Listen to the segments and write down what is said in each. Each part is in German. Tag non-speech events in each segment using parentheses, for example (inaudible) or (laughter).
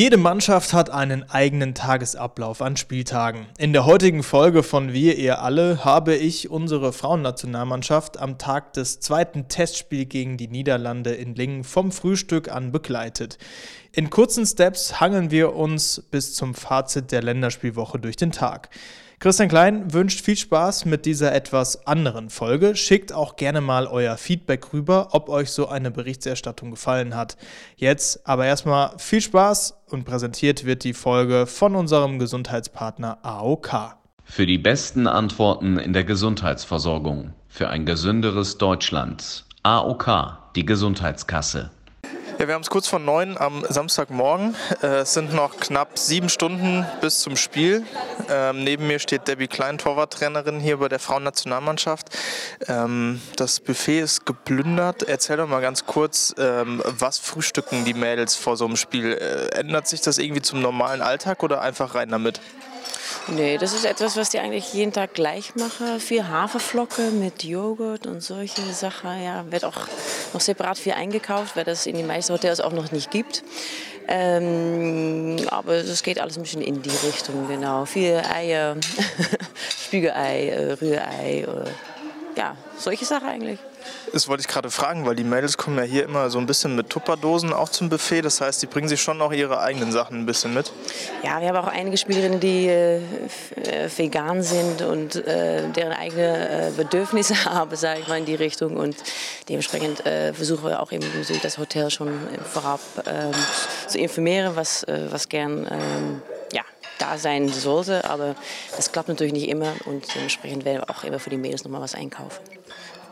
Jede Mannschaft hat einen eigenen Tagesablauf an Spieltagen. In der heutigen Folge von Wir, ihr alle habe ich unsere Frauennationalmannschaft am Tag des zweiten Testspiels gegen die Niederlande in Lingen vom Frühstück an begleitet. In kurzen Steps hangeln wir uns bis zum Fazit der Länderspielwoche durch den Tag. Christian Klein wünscht viel Spaß mit dieser etwas anderen Folge. Schickt auch gerne mal euer Feedback rüber, ob euch so eine Berichterstattung gefallen hat. Jetzt aber erstmal viel Spaß und präsentiert wird die Folge von unserem Gesundheitspartner AOK. Für die besten Antworten in der Gesundheitsversorgung. Für ein gesünderes Deutschland. AOK, die Gesundheitskasse. Ja, wir haben es kurz vor neun am Samstagmorgen. Äh, es sind noch knapp sieben Stunden bis zum Spiel. Ähm, neben mir steht Debbie Klein, Torwarttrainerin hier bei der Frauennationalmannschaft. Ähm, das Buffet ist geplündert. Erzähl doch mal ganz kurz, ähm, was frühstücken die Mädels vor so einem Spiel? Äh, ändert sich das irgendwie zum normalen Alltag oder einfach rein damit? Nee, das ist etwas, was die eigentlich jeden Tag gleich machen. Viel Haferflocke mit Joghurt und solche Sachen. Ja, wird auch noch separat viel eingekauft, weil das in den meisten Hotels auch noch nicht gibt. Ähm, aber es geht alles ein bisschen in die Richtung, genau. Viel Eier, (laughs) Spiegelei, äh, Rührei, äh, ja, solche Sachen eigentlich. Das wollte ich gerade fragen, weil die Mädels kommen ja hier immer so ein bisschen mit Tupperdosen auch zum Buffet. Das heißt, die bringen sich schon noch ihre eigenen Sachen ein bisschen mit. Ja, wir haben auch einige Spielerinnen, die äh, äh vegan sind und äh, deren eigene äh, Bedürfnisse (laughs) haben, sage ich mal, in die Richtung. Und dementsprechend äh, versuchen wir auch eben das Hotel schon vorab ähm, zu informieren, was, äh, was gern ähm, ja, da sein sollte. Aber das klappt natürlich nicht immer und dementsprechend werden wir auch immer für die Mädels nochmal was einkaufen.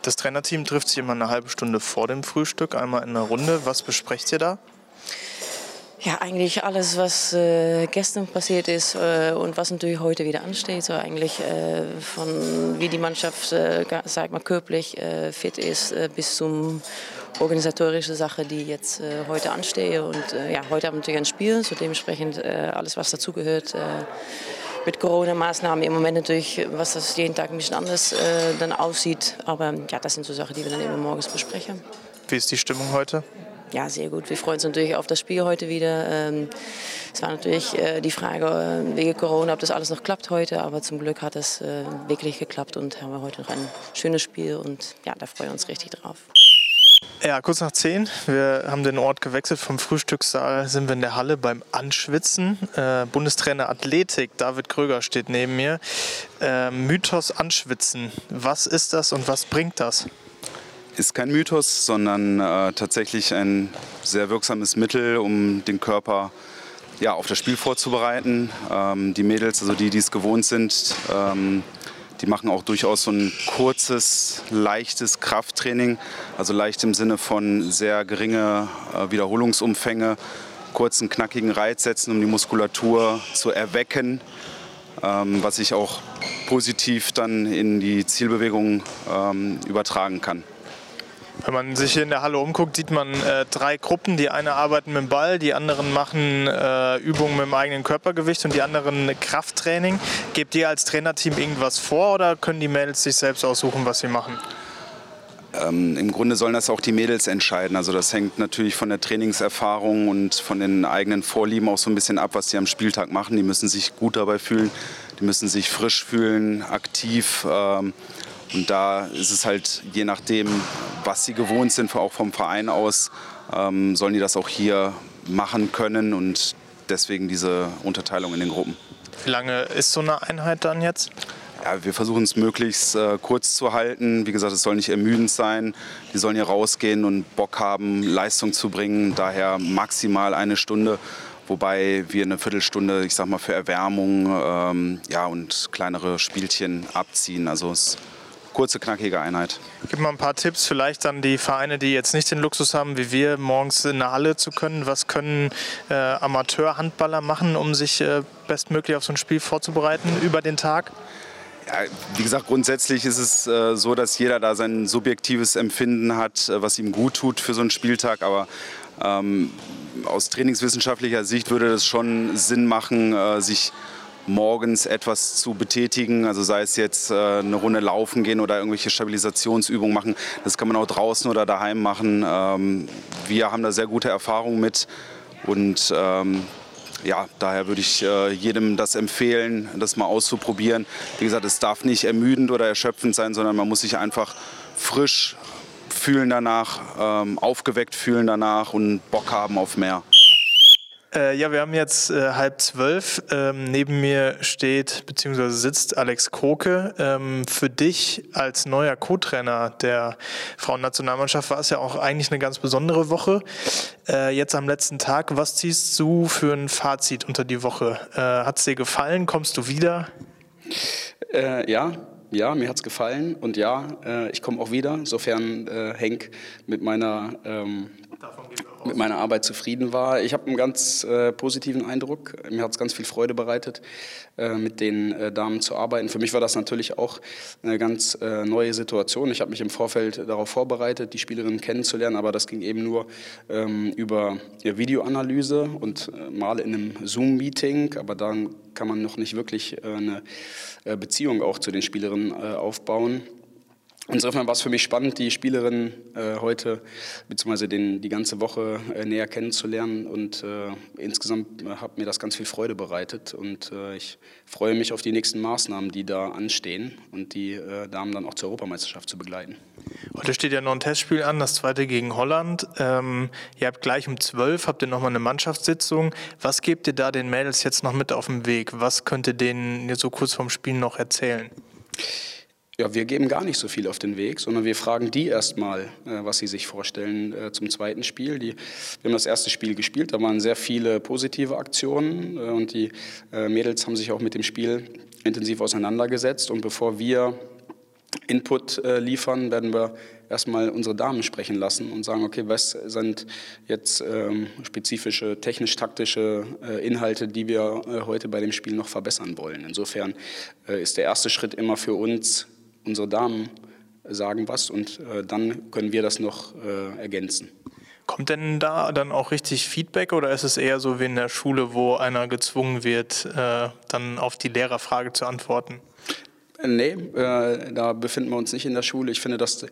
Das Trainerteam trifft sich immer eine halbe Stunde vor dem Frühstück, einmal in einer Runde. Was besprecht ihr da? Ja, eigentlich alles, was äh, gestern passiert ist äh, und was natürlich heute wieder ansteht. So eigentlich äh, von wie die Mannschaft, äh, sag mal, körperlich äh, fit ist, äh, bis zum organisatorische Sache, die jetzt äh, heute anstehe. Und ja, heute haben wir natürlich ein Spiel, so dementsprechend alles, was dazugehört mit Corona-Maßnahmen im Moment natürlich, was das jeden Tag ein bisschen anders äh, dann aussieht. Aber ja, das sind so Sachen, die wir dann immer morgens besprechen. Wie ist die Stimmung heute? Ja, sehr gut. Wir freuen uns natürlich auf das Spiel heute wieder. Ähm, es war natürlich äh, die Frage äh, wegen Corona, ob das alles noch klappt heute. Aber zum Glück hat es äh, wirklich geklappt und haben wir heute noch ein schönes Spiel. Und ja, da freuen wir uns richtig drauf. Ja, kurz nach zehn. Wir haben den Ort gewechselt. Vom Frühstückssaal sind wir in der Halle beim Anschwitzen. Äh, Bundestrainer Athletik, David Kröger steht neben mir. Äh, Mythos Anschwitzen. Was ist das und was bringt das? Ist kein Mythos, sondern äh, tatsächlich ein sehr wirksames Mittel, um den Körper ja, auf das Spiel vorzubereiten. Ähm, die Mädels, also die, die es gewohnt sind, ähm, die machen auch durchaus so ein kurzes, leichtes Krafttraining, also leicht im Sinne von sehr geringe äh, Wiederholungsumfänge, kurzen, knackigen Reiz setzen, um die Muskulatur zu erwecken, ähm, was sich auch positiv dann in die Zielbewegung ähm, übertragen kann. Wenn man sich hier in der Halle umguckt, sieht man äh, drei Gruppen. Die eine arbeiten mit dem Ball, die anderen machen äh, Übungen mit dem eigenen Körpergewicht und die anderen Krafttraining. Gebt ihr als Trainerteam irgendwas vor oder können die Mädels sich selbst aussuchen, was sie machen? Ähm, Im Grunde sollen das auch die Mädels entscheiden. Also das hängt natürlich von der Trainingserfahrung und von den eigenen Vorlieben auch so ein bisschen ab, was sie am Spieltag machen. Die müssen sich gut dabei fühlen, die müssen sich frisch fühlen, aktiv. Ähm, und da ist es halt je nachdem, was sie gewohnt sind, auch vom Verein aus, ähm, sollen die das auch hier machen können und deswegen diese Unterteilung in den Gruppen. Wie lange ist so eine Einheit dann jetzt? Ja, wir versuchen es möglichst äh, kurz zu halten. Wie gesagt, es soll nicht ermüdend sein. Die sollen hier rausgehen und Bock haben, Leistung zu bringen. Daher maximal eine Stunde, wobei wir eine Viertelstunde, ich sag mal, für Erwärmung ähm, ja, und kleinere Spielchen abziehen. Also es kurze, knackige Einheit. Gib mal ein paar Tipps vielleicht an die Vereine, die jetzt nicht den Luxus haben, wie wir, morgens in der Halle zu können. Was können äh, Amateurhandballer machen, um sich äh, bestmöglich auf so ein Spiel vorzubereiten über den Tag? Ja, wie gesagt, grundsätzlich ist es äh, so, dass jeder da sein subjektives Empfinden hat, äh, was ihm gut tut für so einen Spieltag. Aber ähm, aus trainingswissenschaftlicher Sicht würde das schon Sinn machen, äh, sich morgens etwas zu betätigen, also sei es jetzt äh, eine Runde laufen gehen oder irgendwelche Stabilisationsübungen machen. Das kann man auch draußen oder daheim machen. Ähm, wir haben da sehr gute Erfahrungen mit und ähm, ja, daher würde ich äh, jedem das empfehlen, das mal auszuprobieren. Wie gesagt, es darf nicht ermüdend oder erschöpfend sein, sondern man muss sich einfach frisch fühlen danach, ähm, aufgeweckt fühlen danach und Bock haben auf mehr. Äh, ja, wir haben jetzt äh, halb zwölf. Ähm, neben mir steht bzw. sitzt Alex Kroke. Ähm, für dich als neuer Co-Trainer der Frauennationalmannschaft war es ja auch eigentlich eine ganz besondere Woche. Äh, jetzt am letzten Tag, was ziehst du für ein Fazit unter die Woche? Äh, hat es dir gefallen? Kommst du wieder? Äh, ja, ja, mir hat es gefallen und ja, äh, ich komme auch wieder, sofern äh, Henk mit meiner ähm, mit meiner Arbeit zufrieden war. Ich habe einen ganz äh, positiven Eindruck. Mir hat es ganz viel Freude bereitet, äh, mit den äh, Damen zu arbeiten. Für mich war das natürlich auch eine ganz äh, neue Situation. Ich habe mich im Vorfeld darauf vorbereitet, die Spielerinnen kennenzulernen, aber das ging eben nur ähm, über Videoanalyse und äh, mal in einem Zoom-Meeting. Aber dann kann man noch nicht wirklich äh, eine Beziehung auch zu den Spielerinnen aufbauen. Insofern war es für mich spannend, die Spielerin äh, heute bzw. die ganze Woche äh, näher kennenzulernen und äh, insgesamt äh, hat mir das ganz viel Freude bereitet und äh, ich freue mich auf die nächsten Maßnahmen, die da anstehen und die äh, Damen dann auch zur Europameisterschaft zu begleiten. Heute steht ja noch ein Testspiel an, das zweite gegen Holland. Ähm, ihr habt gleich um 12, habt ihr nochmal eine Mannschaftssitzung. Was gebt ihr da den Mädels jetzt noch mit auf den Weg? Was könnt ihr denen so kurz vorm Spiel noch erzählen? Ja, wir geben gar nicht so viel auf den Weg, sondern wir fragen die erstmal, äh, was sie sich vorstellen äh, zum zweiten Spiel. Die, wir haben das erste Spiel gespielt, da waren sehr viele positive Aktionen äh, und die Mädels haben sich auch mit dem Spiel intensiv auseinandergesetzt. Und bevor wir Input liefern, werden wir erstmal unsere Damen sprechen lassen und sagen, okay, was sind jetzt ähm, spezifische technisch-taktische Inhalte, die wir heute bei dem Spiel noch verbessern wollen. Insofern ist der erste Schritt immer für uns, unsere Damen sagen was und äh, dann können wir das noch äh, ergänzen. Kommt denn da dann auch richtig Feedback oder ist es eher so wie in der Schule, wo einer gezwungen wird, äh, dann auf die Lehrerfrage zu antworten? Nee, äh, da befinden wir uns nicht in der Schule. Ich finde, dass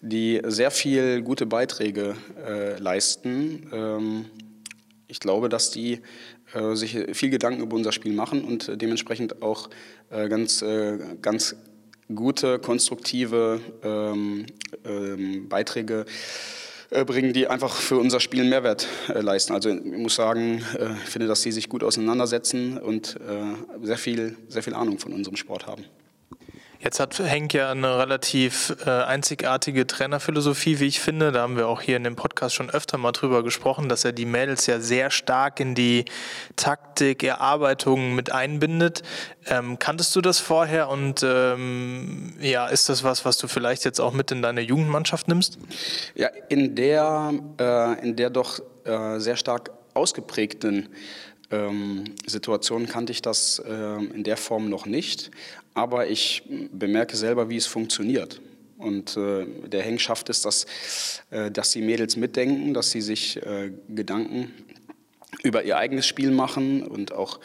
die sehr viel gute Beiträge äh, leisten. Ähm, ich glaube, dass die äh, sich viel Gedanken über unser Spiel machen und dementsprechend auch äh, ganz, äh, ganz gute, konstruktive ähm, ähm, Beiträge äh, bringen, die einfach für unser Spiel Mehrwert äh, leisten. Also ich muss sagen, äh, ich finde, dass sie sich gut auseinandersetzen und äh, sehr, viel, sehr viel Ahnung von unserem Sport haben. Jetzt hat Henk ja eine relativ äh, einzigartige Trainerphilosophie, wie ich finde. Da haben wir auch hier in dem Podcast schon öfter mal drüber gesprochen, dass er die Mädels ja sehr stark in die Taktik, Erarbeitung mit einbindet. Ähm, kanntest du das vorher und ähm, ja, ist das was, was du vielleicht jetzt auch mit in deine Jugendmannschaft nimmst? Ja, in der, äh, in der doch äh, sehr stark ausgeprägten ähm, Situation kannte ich das äh, in der Form noch nicht, aber ich bemerke selber, wie es funktioniert. Und äh, der Heng schafft es, dass, äh, dass die Mädels mitdenken, dass sie sich äh, Gedanken über ihr eigenes Spiel machen und auch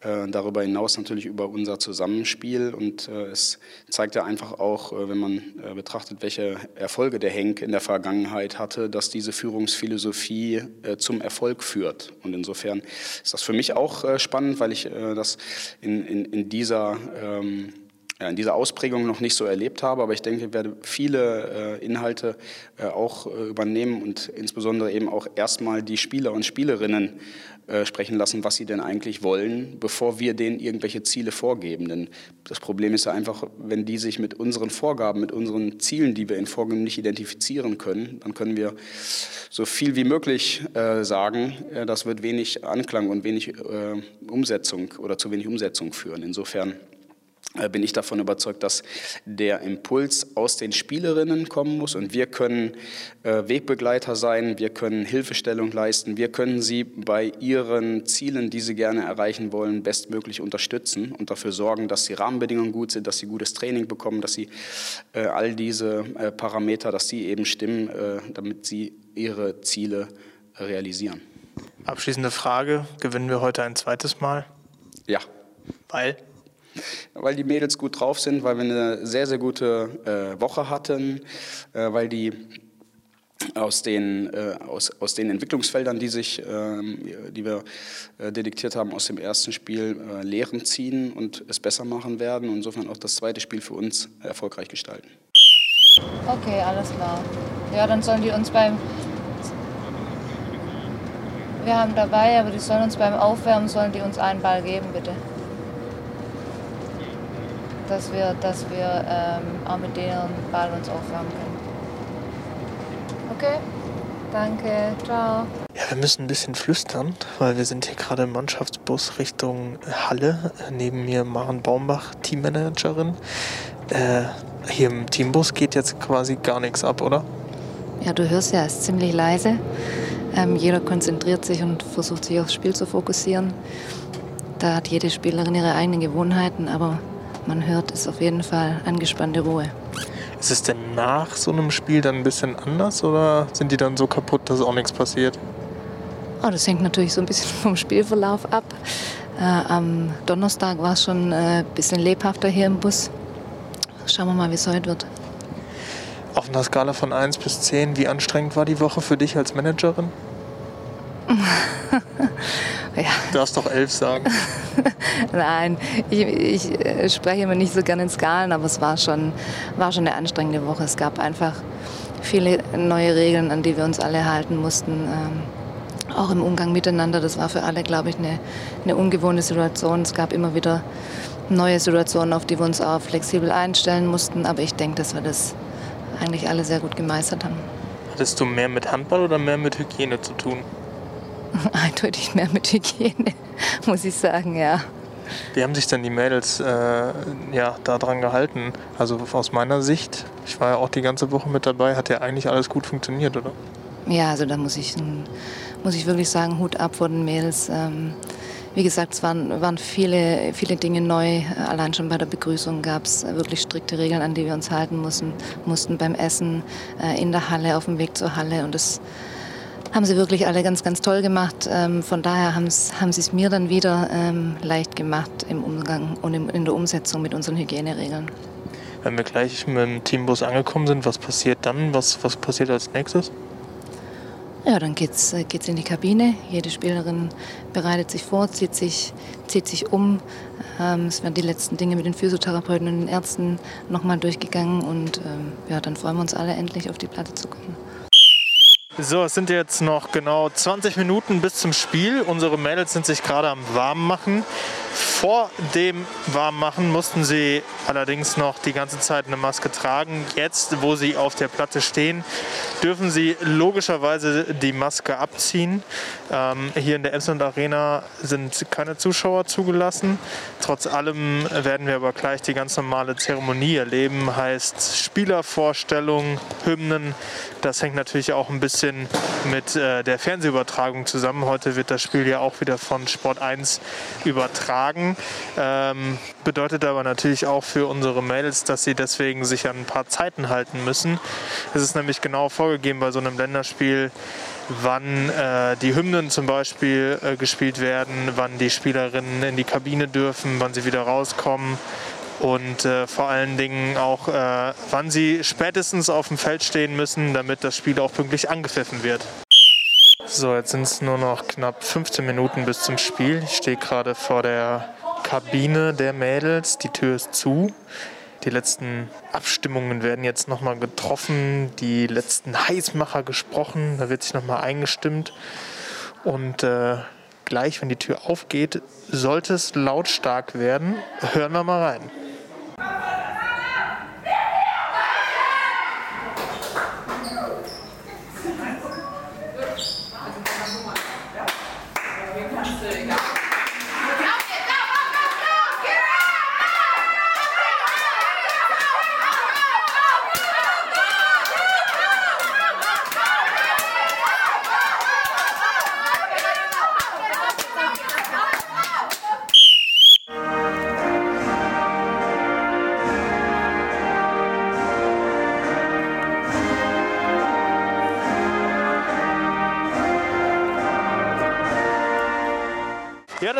äh, darüber hinaus natürlich über unser Zusammenspiel. Und äh, es zeigt ja einfach auch, äh, wenn man äh, betrachtet, welche Erfolge der Henk in der Vergangenheit hatte, dass diese Führungsphilosophie äh, zum Erfolg führt. Und insofern ist das für mich auch äh, spannend, weil ich das in, in, in dieser ähm, in dieser Ausprägung noch nicht so erlebt habe, aber ich denke, ich werde viele äh, Inhalte äh, auch äh, übernehmen und insbesondere eben auch erstmal die Spieler und Spielerinnen äh, sprechen lassen, was sie denn eigentlich wollen, bevor wir denen irgendwelche Ziele vorgeben. Denn das Problem ist ja einfach, wenn die sich mit unseren Vorgaben, mit unseren Zielen, die wir ihnen vorgeben, nicht identifizieren können, dann können wir so viel wie möglich äh, sagen, äh, das wird wenig Anklang und wenig Umsetzung oder zu wenig Umsetzung führen. Insofern äh, bin ich davon überzeugt, dass der Impuls aus den Spielerinnen kommen muss und wir können äh, Wegbegleiter sein, wir können Hilfestellung leisten, wir können sie bei ihren Zielen, die sie gerne erreichen wollen, bestmöglich unterstützen und dafür sorgen, dass die Rahmenbedingungen gut sind, dass sie gutes Training bekommen, dass sie äh, all diese äh, Parameter, dass sie eben stimmen, äh, damit sie ihre Ziele realisieren. Abschließende Frage, gewinnen wir heute ein zweites Mal? Ja. Weil? Weil die Mädels gut drauf sind, weil wir eine sehr, sehr gute äh, Woche hatten, äh, weil die aus den, äh, aus, aus den Entwicklungsfeldern, die, sich, ähm, die wir äh, detektiert haben aus dem ersten Spiel, äh, Lehren ziehen und es besser machen werden und insofern auch das zweite Spiel für uns erfolgreich gestalten. Okay, alles klar. Ja, dann sollen die uns beim... Wir haben dabei, aber die sollen uns beim Aufwärmen, sollen die uns einen Ball geben, bitte. Dass wir, dass wir ähm, auch mit denen Ball uns aufwärmen können. Okay, danke, ciao. Ja, wir müssen ein bisschen flüstern, weil wir sind hier gerade im Mannschaftsbus Richtung Halle. Neben mir Maren Baumbach, Teammanagerin. Äh, hier im Teambus geht jetzt quasi gar nichts ab, oder? Ja, du hörst ja, es ist ziemlich leise. Ähm, jeder konzentriert sich und versucht sich aufs Spiel zu fokussieren. Da hat jede Spielerin ihre eigenen Gewohnheiten, aber man hört es auf jeden Fall angespannte Ruhe. Ist es denn nach so einem Spiel dann ein bisschen anders oder sind die dann so kaputt, dass auch nichts passiert? Oh, das hängt natürlich so ein bisschen (laughs) vom Spielverlauf ab. Äh, am Donnerstag war es schon ein äh, bisschen lebhafter hier im Bus. Schauen wir mal, wie es heute wird. Auf einer Skala von 1 bis 10, wie anstrengend war die Woche für dich als Managerin? (laughs) darfst doch 11 sagen. (laughs) Nein, ich, ich äh, spreche immer nicht so gerne in Skalen, aber es war schon, war schon eine anstrengende Woche. Es gab einfach viele neue Regeln, an die wir uns alle halten mussten. Ähm, auch im Umgang miteinander. Das war für alle, glaube ich, eine, eine ungewohnte Situation. Es gab immer wieder neue Situationen, auf die wir uns auch flexibel einstellen mussten. Aber ich denke, dass wir das eigentlich alle sehr gut gemeistert haben. Hattest du mehr mit Handball oder mehr mit Hygiene zu tun? (laughs) Eindeutig mehr mit Hygiene, (laughs) muss ich sagen, ja. Wie haben sich denn die Mädels äh, ja, daran gehalten? Also aus meiner Sicht, ich war ja auch die ganze Woche mit dabei, hat ja eigentlich alles gut funktioniert, oder? Ja, also da muss ich, muss ich wirklich sagen, Hut ab vor den Mädels. Ähm, wie gesagt, es waren, waren viele, viele Dinge neu. Allein schon bei der Begrüßung gab es wirklich strikte Regeln, an die wir uns halten mussten, mussten beim Essen, äh, in der Halle, auf dem Weg zur Halle. Und das haben sie wirklich alle ganz, ganz toll gemacht. Ähm, von daher haben sie es mir dann wieder ähm, leicht gemacht im Umgang und in der Umsetzung mit unseren Hygieneregeln. Wenn wir gleich mit dem Teambus angekommen sind, was passiert dann? Was, was passiert als nächstes? Ja, dann geht's, äh, geht's in die Kabine. Jede Spielerin bereitet sich vor, zieht sich, zieht sich um. Ähm, es werden die letzten Dinge mit den Physiotherapeuten und den Ärzten nochmal durchgegangen und ähm, ja, dann freuen wir uns alle endlich auf die Platte zu kommen. So, es sind jetzt noch genau 20 Minuten bis zum Spiel. Unsere Mädels sind sich gerade am Warmmachen. Vor dem Warmmachen mussten sie allerdings noch die ganze Zeit eine Maske tragen. Jetzt, wo sie auf der Platte stehen, dürfen sie logischerweise die Maske abziehen. Ähm, hier in der Emsland Arena sind keine Zuschauer zugelassen. Trotz allem werden wir aber gleich die ganz normale Zeremonie erleben. Heißt Spielervorstellung, Hymnen. Das hängt natürlich auch ein bisschen mit äh, der Fernsehübertragung zusammen. Heute wird das Spiel ja auch wieder von Sport 1 übertragen. Ähm, bedeutet aber natürlich auch für unsere Mädels, dass sie deswegen sich an ein paar Zeiten halten müssen. Es ist nämlich genau vorgegeben bei so einem Länderspiel, wann äh, die Hymnen zum Beispiel äh, gespielt werden, wann die Spielerinnen in die Kabine dürfen, wann sie wieder rauskommen und äh, vor allen Dingen auch, äh, wann sie spätestens auf dem Feld stehen müssen, damit das Spiel auch pünktlich angepfiffen wird. So, jetzt sind es nur noch knapp 15 Minuten bis zum Spiel. Ich stehe gerade vor der Kabine der Mädels. Die Tür ist zu. Die letzten Abstimmungen werden jetzt nochmal getroffen, die letzten Heißmacher gesprochen. Da wird sich nochmal eingestimmt. Und äh, gleich, wenn die Tür aufgeht, sollte es lautstark werden. Hören wir mal rein.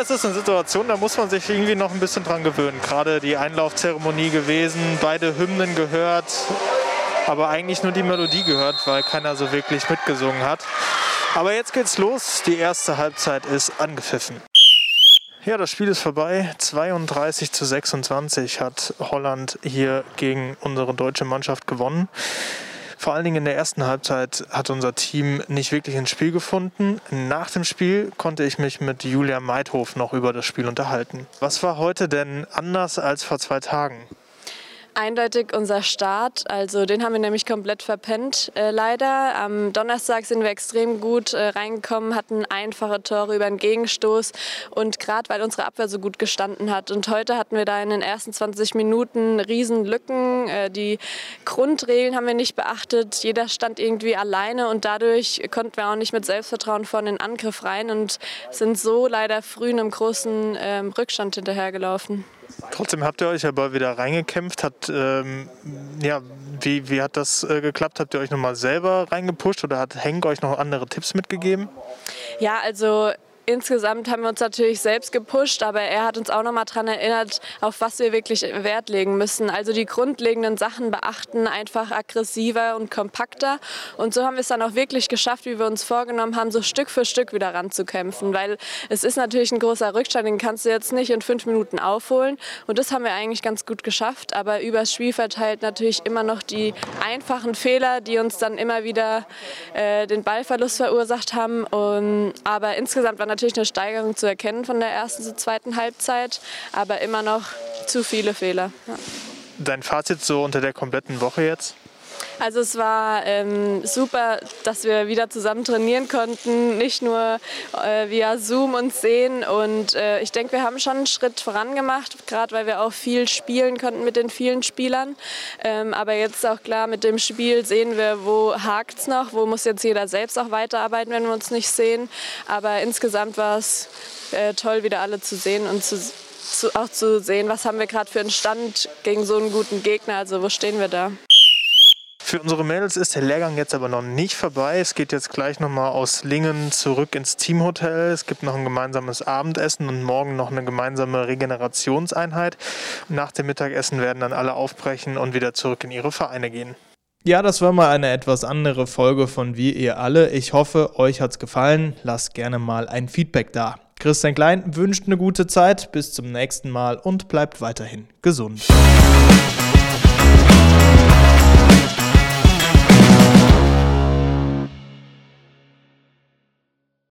Das ist eine Situation, da muss man sich irgendwie noch ein bisschen dran gewöhnen. Gerade die Einlaufzeremonie gewesen, beide Hymnen gehört. aber eigentlich nur die Melodie gehört, weil keiner so wirklich mitgesungen hat. Aber jetzt geht's los. Die erste Halbzeit ist angepfiffen. Ja, das Spiel ist vorbei. 32 zu 26 hat Holland hier gegen unsere deutsche Mannschaft gewonnen. Vor allen Dingen in der ersten Halbzeit hat unser Team nicht wirklich ins Spiel gefunden. Nach dem Spiel konnte ich mich mit Julia Meidhof noch über das Spiel unterhalten. Was war heute denn anders als vor zwei Tagen? Eindeutig unser Start. Also den haben wir nämlich komplett verpennt, äh, leider. Am Donnerstag sind wir extrem gut äh, reingekommen, hatten einfache Tore über den Gegenstoß und gerade weil unsere Abwehr so gut gestanden hat. Und heute hatten wir da in den ersten 20 Minuten Riesenlücken. Äh, die Grundregeln haben wir nicht beachtet. Jeder stand irgendwie alleine und dadurch konnten wir auch nicht mit Selbstvertrauen in den Angriff rein und sind so leider früh in einem großen ähm, Rückstand hinterhergelaufen. Trotzdem habt ihr euch aber wieder reingekämpft. Hat, ähm, ja, wie, wie hat das äh, geklappt? Habt ihr euch nochmal selber reingepusht oder hat Henk euch noch andere Tipps mitgegeben? Ja, also insgesamt haben wir uns natürlich selbst gepusht, aber er hat uns auch noch mal daran erinnert, auf was wir wirklich Wert legen müssen. Also die grundlegenden Sachen beachten, einfach aggressiver und kompakter. Und so haben wir es dann auch wirklich geschafft, wie wir uns vorgenommen haben, so Stück für Stück wieder ranzukämpfen. Weil es ist natürlich ein großer Rückstand, den kannst du jetzt nicht in fünf Minuten aufholen. Und das haben wir eigentlich ganz gut geschafft. Aber übers Spiel verteilt natürlich immer noch die einfachen Fehler, die uns dann immer wieder äh, den Ballverlust verursacht haben. Und, aber insgesamt war natürlich eine Steigerung zu erkennen von der ersten zur zweiten Halbzeit, aber immer noch zu viele Fehler. Ja. Dein Fazit so unter der kompletten Woche jetzt? Also es war ähm, super, dass wir wieder zusammen trainieren konnten, nicht nur äh, via Zoom uns sehen. Und äh, ich denke, wir haben schon einen Schritt vorangemacht, gerade weil wir auch viel spielen konnten mit den vielen Spielern. Ähm, aber jetzt auch klar, mit dem Spiel sehen wir, wo hakt es noch, wo muss jetzt jeder selbst auch weiterarbeiten, wenn wir uns nicht sehen. Aber insgesamt war es äh, toll, wieder alle zu sehen und zu, zu, auch zu sehen, was haben wir gerade für einen Stand gegen so einen guten Gegner, also wo stehen wir da. Für unsere Mädels ist der Lehrgang jetzt aber noch nicht vorbei. Es geht jetzt gleich nochmal aus Lingen zurück ins Teamhotel. Es gibt noch ein gemeinsames Abendessen und morgen noch eine gemeinsame Regenerationseinheit. nach dem Mittagessen werden dann alle aufbrechen und wieder zurück in ihre Vereine gehen. Ja, das war mal eine etwas andere Folge von Wir ihr alle. Ich hoffe, euch hat's gefallen. Lasst gerne mal ein Feedback da. Christian Klein wünscht eine gute Zeit. Bis zum nächsten Mal und bleibt weiterhin gesund.